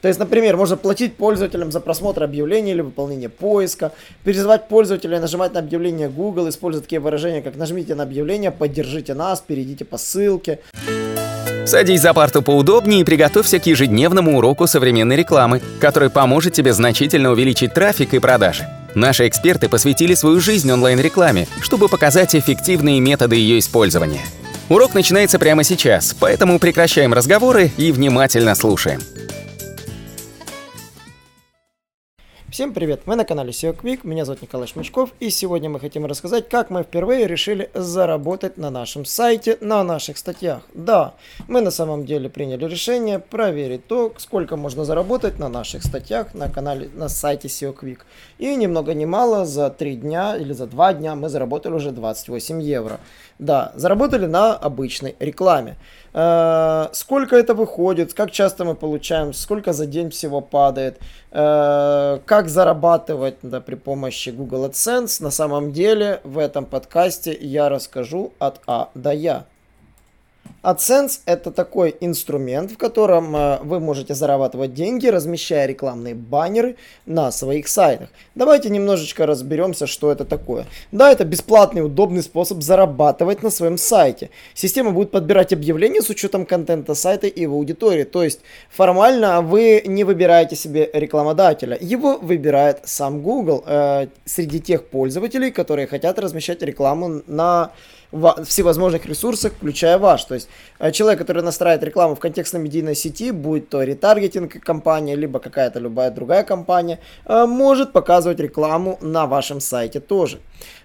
То есть, например, можно платить пользователям за просмотр объявлений или выполнение поиска, призывать пользователя нажимать на объявление Google, использовать такие выражения, как нажмите на объявление, поддержите нас, перейдите по ссылке. Садись за парту поудобнее и приготовься к ежедневному уроку современной рекламы, который поможет тебе значительно увеличить трафик и продажи. Наши эксперты посвятили свою жизнь онлайн-рекламе, чтобы показать эффективные методы ее использования. Урок начинается прямо сейчас, поэтому прекращаем разговоры и внимательно слушаем. Всем привет! Вы на канале SEO Quick, меня зовут Николай Шмычков, и сегодня мы хотим рассказать, как мы впервые решили заработать на нашем сайте, на наших статьях. Да, мы на самом деле приняли решение проверить то, сколько можно заработать на наших статьях на канале, на сайте SEO Quick. И ни много ни мало, за 3 дня или за 2 дня мы заработали уже 28 евро. Да, заработали на обычной рекламе. Э, сколько это выходит, как часто мы получаем, сколько за день всего падает, э, как зарабатывать да, при помощи Google AdSense. На самом деле в этом подкасте я расскажу от А до Я. AdSense это такой инструмент, в котором э, вы можете зарабатывать деньги, размещая рекламные баннеры на своих сайтах. Давайте немножечко разберемся, что это такое. Да, это бесплатный, удобный способ зарабатывать на своем сайте. Система будет подбирать объявления с учетом контента сайта и его аудитории. То есть формально вы не выбираете себе рекламодателя. Его выбирает сам Google э, среди тех пользователей, которые хотят размещать рекламу на всевозможных ресурсах, включая ваш. То есть э, человек, который настраивает рекламу в контекстно-медийной сети, будь то ретаргетинг компания, либо какая-то любая другая компания, э, может показывать рекламу на вашем сайте тоже.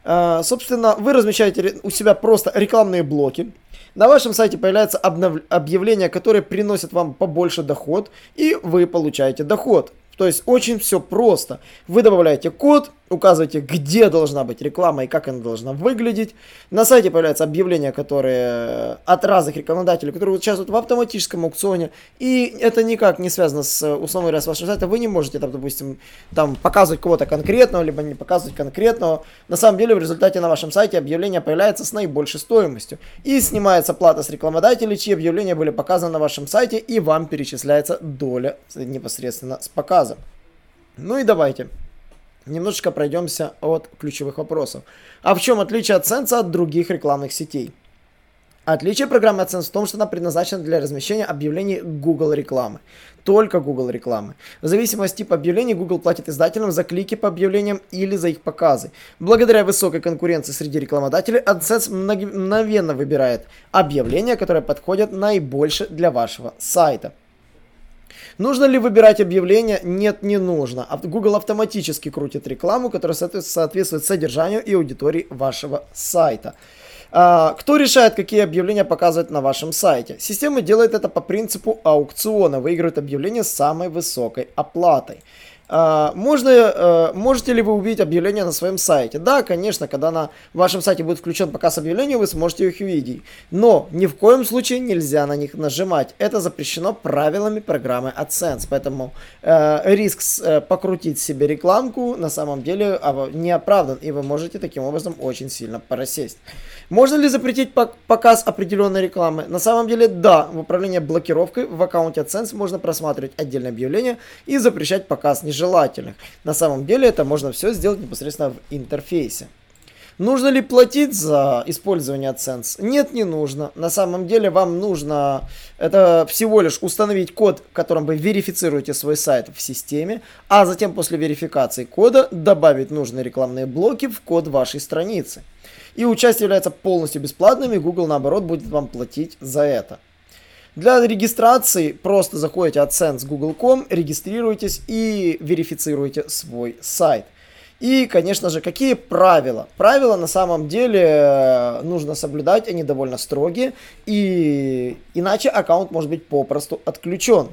Э, собственно, вы размещаете у себя просто рекламные блоки, на вашем сайте появляется обнов... объявление, которое приносит вам побольше доход, и вы получаете доход. То есть очень все просто. Вы добавляете код, указываете, где должна быть реклама и как она должна выглядеть. На сайте появляются объявления, которые от разных рекламодателей, которые участвуют в автоматическом аукционе. И это никак не связано с, условно говоря, с вашим сайтом. Вы не можете, там, допустим, там, показывать кого-то конкретного, либо не показывать конкретного. На самом деле, в результате на вашем сайте объявление появляется с наибольшей стоимостью. И снимается плата с рекламодателей, чьи объявления были показаны на вашем сайте, и вам перечисляется доля непосредственно с показом. Ну и давайте немножечко пройдемся от ключевых вопросов. А в чем отличие AdSense от других рекламных сетей? Отличие программы AdSense в том, что она предназначена для размещения объявлений Google рекламы. Только Google рекламы. В зависимости от типа объявлений Google платит издателям за клики по объявлениям или за их показы. Благодаря высокой конкуренции среди рекламодателей AdSense мгновенно выбирает объявления, которые подходят наибольше для вашего сайта. Нужно ли выбирать объявления? Нет, не нужно. Google автоматически крутит рекламу, которая соответствует содержанию и аудитории вашего сайта. А, кто решает, какие объявления показывать на вашем сайте? Система делает это по принципу аукциона, выигрывает объявления с самой высокой оплатой. А, можно, э, можете ли вы увидеть объявления на своем сайте? Да, конечно, когда на вашем сайте будет включен показ объявлений, вы сможете их увидеть. Но ни в коем случае нельзя на них нажимать. Это запрещено правилами программы AdSense. Поэтому э, риск э, покрутить себе рекламку на самом деле не оправдан. И вы можете таким образом очень сильно просесть. Можно ли запретить показ определенной рекламы? На самом деле, да. В управлении блокировкой в аккаунте AdSense можно просматривать отдельные объявления и запрещать показ нежелательных нежелательных. На самом деле это можно все сделать непосредственно в интерфейсе. Нужно ли платить за использование AdSense? Нет, не нужно. На самом деле вам нужно это всего лишь установить код, которым вы верифицируете свой сайт в системе, а затем после верификации кода добавить нужные рекламные блоки в код вашей страницы. И участие является полностью бесплатным, и Google наоборот будет вам платить за это. Для регистрации просто заходите AdSense google.com, регистрируйтесь и верифицируете свой сайт. И, конечно же, какие правила? Правила на самом деле э, нужно соблюдать, они довольно строгие, и иначе аккаунт может быть попросту отключен.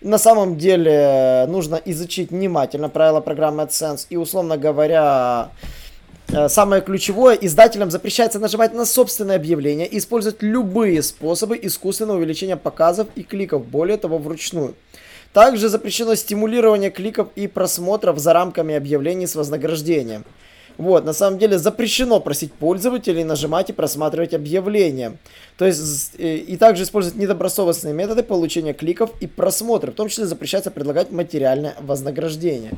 На самом деле э, нужно изучить внимательно правила программы AdSense и, условно говоря, самое ключевое, издателям запрещается нажимать на собственное объявление и использовать любые способы искусственного увеличения показов и кликов, более того, вручную. Также запрещено стимулирование кликов и просмотров за рамками объявлений с вознаграждением. Вот, на самом деле запрещено просить пользователей нажимать и просматривать объявления. То есть э, и также использовать недобросовестные методы получения кликов и просмотров. В том числе запрещается предлагать материальное вознаграждение.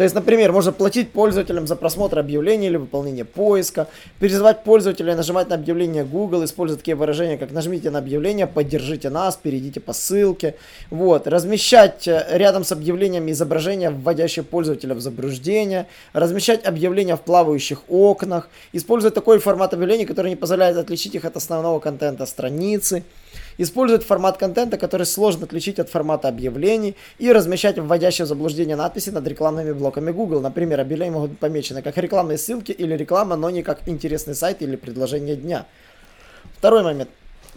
То есть, например, можно платить пользователям за просмотр объявлений или выполнение поиска, призывать пользователя нажимать на объявление Google, использовать такие выражения, как нажмите на объявление, поддержите нас, перейдите по ссылке. Вот. Размещать э, рядом с объявлениями изображения, вводящие пользователя в заблуждение, размещать объявления в плавающих окнах, использовать такой формат объявлений, который не позволяет отличить их от основного контента страницы использовать формат контента, который сложно отличить от формата объявлений, и размещать вводящие в заблуждение надписи над рекламными блоками Google. Например, объявления могут быть помечены как рекламные ссылки или реклама, но не как интересный сайт или предложение дня. Второй момент.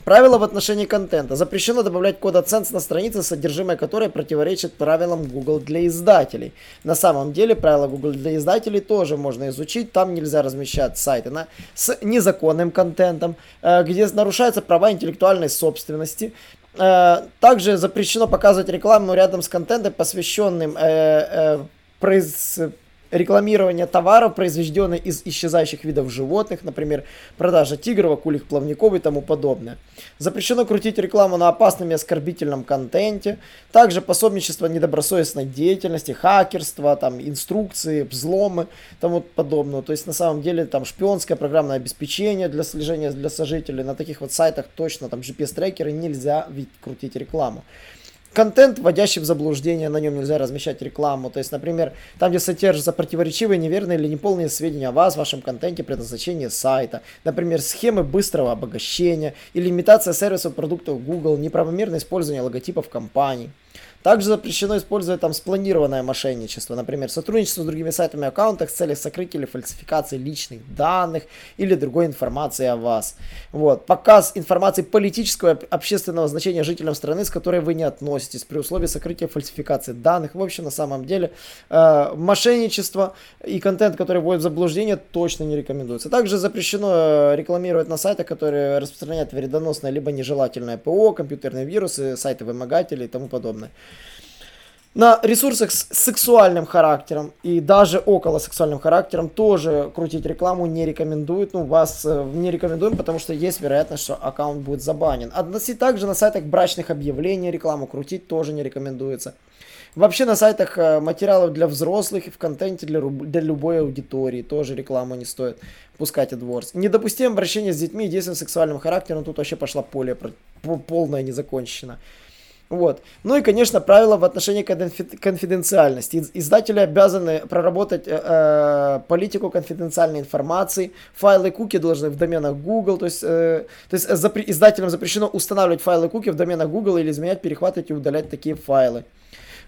Правила в отношении контента. Запрещено добавлять код AdSense на странице, содержимое которой противоречит правилам Google для издателей. На самом деле правила Google для издателей тоже можно изучить. Там нельзя размещать сайты на, с незаконным контентом, э, где нарушаются права интеллектуальной собственности. Э, также запрещено показывать рекламу рядом с контентом, посвященным э, произ рекламирование товаров, произведенных из исчезающих видов животных, например, продажа тигров, акульих плавников и тому подобное. Запрещено крутить рекламу на опасном и оскорбительном контенте, также пособничество недобросовестной деятельности, хакерство, там, инструкции, взломы, тому подобное. То есть на самом деле там шпионское программное обеспечение для слежения для сожителей, на таких вот сайтах точно там GPS-трекеры нельзя ведь крутить рекламу контент, вводящий в заблуждение, на нем нельзя размещать рекламу. То есть, например, там, где содержатся противоречивые, неверные или неполные сведения о вас, вашем контенте, предназначении сайта. Например, схемы быстрого обогащения или имитация сервисов продуктов Google, неправомерное использование логотипов компаний. Также запрещено использовать там спланированное мошенничество, например, сотрудничество с другими сайтами аккаунтах с целью сокрытия или фальсификации личных данных или другой информации о вас. Вот. Показ информации политического и общественного значения жителям страны, с которой вы не относитесь, при условии сокрытия фальсификации данных. В общем, на самом деле, э, мошенничество и контент, который вводит в заблуждение, точно не рекомендуется. Также запрещено э, рекламировать на сайтах, которые распространяют вредоносное либо нежелательное ПО, компьютерные вирусы, сайты вымогателей и тому подобное. На ресурсах с сексуальным характером и даже около сексуальным характером тоже крутить рекламу не рекомендуют. Ну, вас э, не рекомендуем, потому что есть вероятность, что аккаунт будет забанен. Относить также на сайтах брачных объявлений рекламу крутить тоже не рекомендуется. Вообще на сайтах э, материалов для взрослых и в контенте для, для любой аудитории тоже рекламу не стоит пускать AdWords. Недопустимо обращение с детьми действием сексуальным характером. Тут вообще пошла поле полная незакончена. Вот. Ну и, конечно, правила в отношении конфиденциальности. Издатели обязаны проработать э, э, политику конфиденциальной информации. Файлы куки должны в доменах Google. То есть, э, то есть запре- издателям запрещено устанавливать файлы куки в доменах Google или изменять, перехватывать и удалять такие файлы.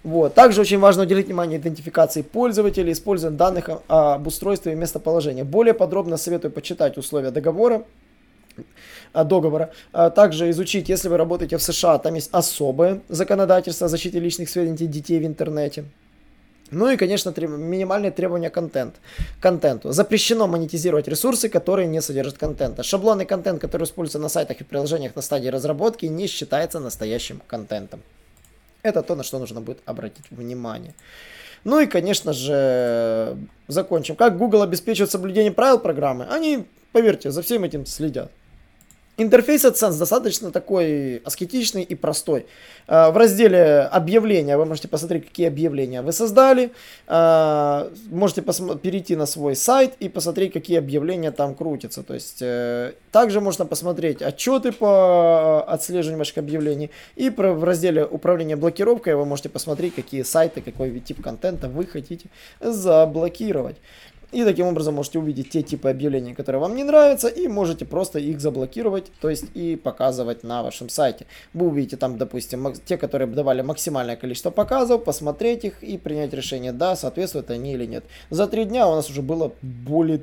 Вот. Также очень важно уделить внимание идентификации пользователей, использованию данных об устройстве и местоположении. Более подробно советую почитать условия договора договора. А, также изучить, если вы работаете в США, там есть особое законодательство о защите личных сведений детей в интернете. Ну и, конечно, треб... минимальные требования контент. контенту. Запрещено монетизировать ресурсы, которые не содержат контента. Шаблонный контент, который используется на сайтах и приложениях на стадии разработки, не считается настоящим контентом. Это то, на что нужно будет обратить внимание. Ну и, конечно же, закончим. Как Google обеспечивает соблюдение правил программы? Они, поверьте, за всем этим следят. Интерфейс AdSense достаточно такой аскетичный и простой. А, в разделе объявления вы можете посмотреть, какие объявления вы создали. А, можете перейти на свой сайт и посмотреть, какие объявления там крутятся. То есть, э, также можно посмотреть отчеты по отслеживанию ваших объявлений. И в разделе управления блокировкой вы можете посмотреть, какие сайты, какой тип контента вы хотите заблокировать. И таким образом можете увидеть те типы объявлений, которые вам не нравятся, и можете просто их заблокировать, то есть и показывать на вашем сайте. Вы увидите там, допустим, те, которые давали максимальное количество показов, посмотреть их и принять решение, да, соответствуют они или нет. За три дня у нас уже было более,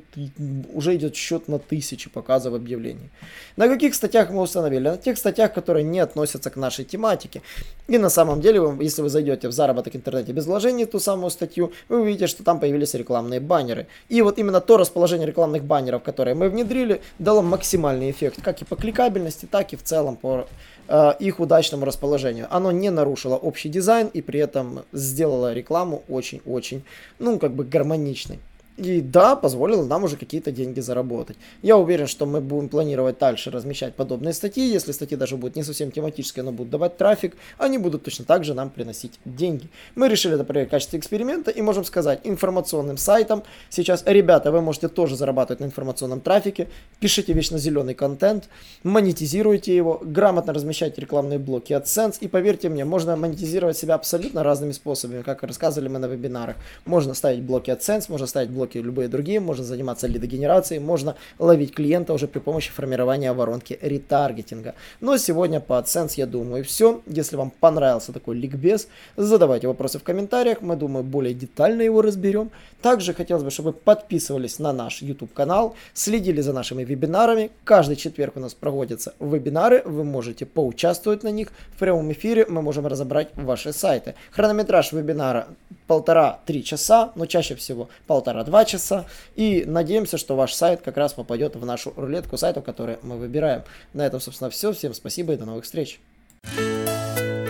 уже идет счет на тысячи показов объявлений. На каких статьях мы установили? На тех статьях, которые не относятся к нашей тематике. И на самом деле, если вы зайдете в заработок интернете без вложений, ту самую статью, вы увидите, что там появились рекламные баннеры. И вот именно то расположение рекламных баннеров, которое мы внедрили, дало максимальный эффект, как и по кликабельности, так и в целом по э, их удачному расположению. Оно не нарушило общий дизайн и при этом сделало рекламу очень-очень, ну, как бы гармоничной. И да, позволило нам уже какие-то деньги заработать. Я уверен, что мы будем планировать дальше размещать подобные статьи. Если статьи даже будут не совсем тематические, но будут давать трафик, они будут точно так же нам приносить деньги. Мы решили это проверить в качестве эксперимента и можем сказать информационным сайтам. Сейчас, ребята, вы можете тоже зарабатывать на информационном трафике. Пишите вечно зеленый контент, монетизируйте его, грамотно размещайте рекламные блоки AdSense. И поверьте мне, можно монетизировать себя абсолютно разными способами, как рассказывали мы на вебинарах. Можно ставить блоки AdSense, можно ставить блоки блоки, любые другие, можно заниматься лидогенерацией, можно ловить клиента уже при помощи формирования воронки ретаргетинга. Но сегодня по AdSense, я думаю, все. Если вам понравился такой ликбез, задавайте вопросы в комментариях, мы, думаю, более детально его разберем. Также хотелось бы, чтобы вы подписывались на наш YouTube канал, следили за нашими вебинарами. Каждый четверг у нас проводятся вебинары, вы можете поучаствовать на них. В прямом эфире мы можем разобрать ваши сайты. Хронометраж вебинара полтора-три часа, но чаще всего полтора-два часа. И надеемся, что ваш сайт как раз попадет в нашу рулетку сайтов, которые мы выбираем. На этом, собственно, все. Всем спасибо и до новых встреч.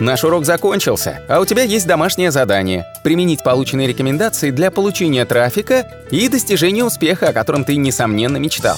Наш урок закончился, а у тебя есть домашнее задание – применить полученные рекомендации для получения трафика и достижения успеха, о котором ты, несомненно, мечтал.